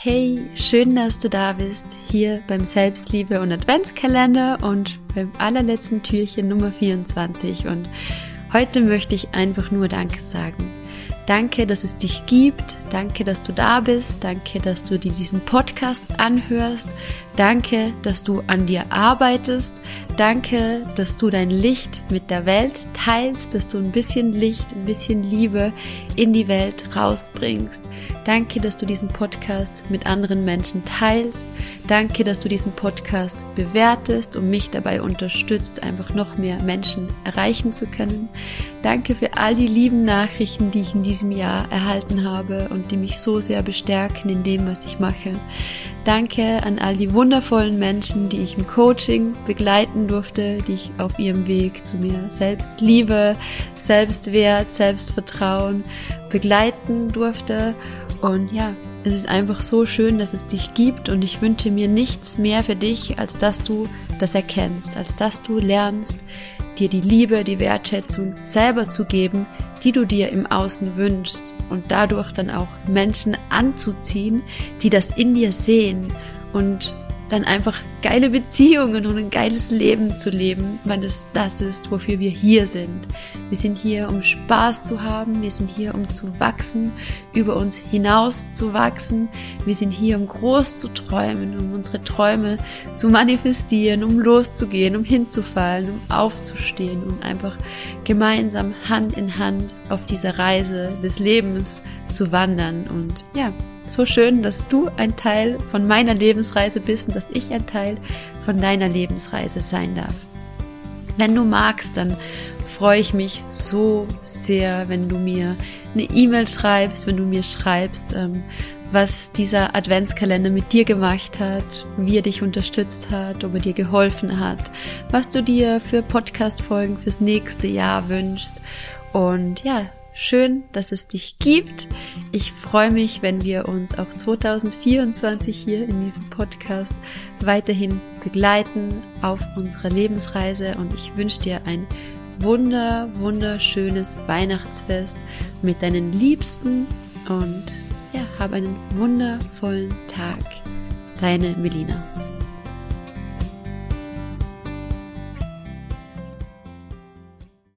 Hey, schön, dass du da bist, hier beim Selbstliebe und Adventskalender und beim allerletzten Türchen Nummer 24. Und heute möchte ich einfach nur Danke sagen. Danke, dass es dich gibt. Danke, dass du da bist. Danke, dass du dir diesen Podcast anhörst. Danke, dass du an dir arbeitest. Danke, dass du dein Licht mit der Welt teilst, dass du ein bisschen Licht, ein bisschen Liebe in die Welt rausbringst. Danke, dass du diesen Podcast mit anderen Menschen teilst. Danke, dass du diesen Podcast bewertest und mich dabei unterstützt, einfach noch mehr Menschen erreichen zu können. Danke für all die lieben Nachrichten, die ich in diesem Jahr erhalten habe und die mich so sehr bestärken in dem, was ich mache. Danke an all die wundervollen Menschen, die ich im Coaching begleiten durfte, die ich auf ihrem Weg zu mir Selbstliebe, Selbstwert, Selbstvertrauen begleiten durfte. Und ja, es ist einfach so schön, dass es dich gibt. Und ich wünsche mir nichts mehr für dich, als dass du das erkennst, als dass du lernst, dir die Liebe, die Wertschätzung selber zu geben, die du dir im Außen wünschst. Und dadurch dann auch Menschen anzuziehen, die das in dir sehen. Und dann einfach geile Beziehungen und ein geiles Leben zu leben, weil das das ist, wofür wir hier sind. Wir sind hier, um Spaß zu haben, wir sind hier, um zu wachsen, über uns hinaus zu wachsen, wir sind hier, um groß zu träumen, um unsere Träume zu manifestieren, um loszugehen, um hinzufallen, um aufzustehen und einfach gemeinsam Hand in Hand auf dieser Reise des Lebens zu wandern. Und ja, so schön, dass du ein Teil von meiner Lebensreise bist und dass ich ein Teil von deiner Lebensreise sein darf. Wenn du magst, dann freue ich mich so sehr, wenn du mir eine E-Mail schreibst, wenn du mir schreibst, ähm, was dieser Adventskalender mit dir gemacht hat, wie er dich unterstützt hat, ob er dir geholfen hat, was du dir für Podcast-Folgen fürs nächste Jahr wünschst. Und ja, Schön, dass es dich gibt. Ich freue mich, wenn wir uns auch 2024 hier in diesem Podcast weiterhin begleiten auf unserer Lebensreise und ich wünsche dir ein wunder, wunderschönes Weihnachtsfest mit deinen Liebsten und ja, hab einen wundervollen Tag. Deine Melina.